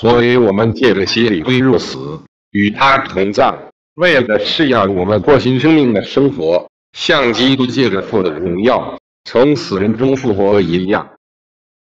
所以我们借着洗礼归入死，与他同葬。为了是要我们过新生命的生活，像基督借着父的荣耀从死人中复活一样。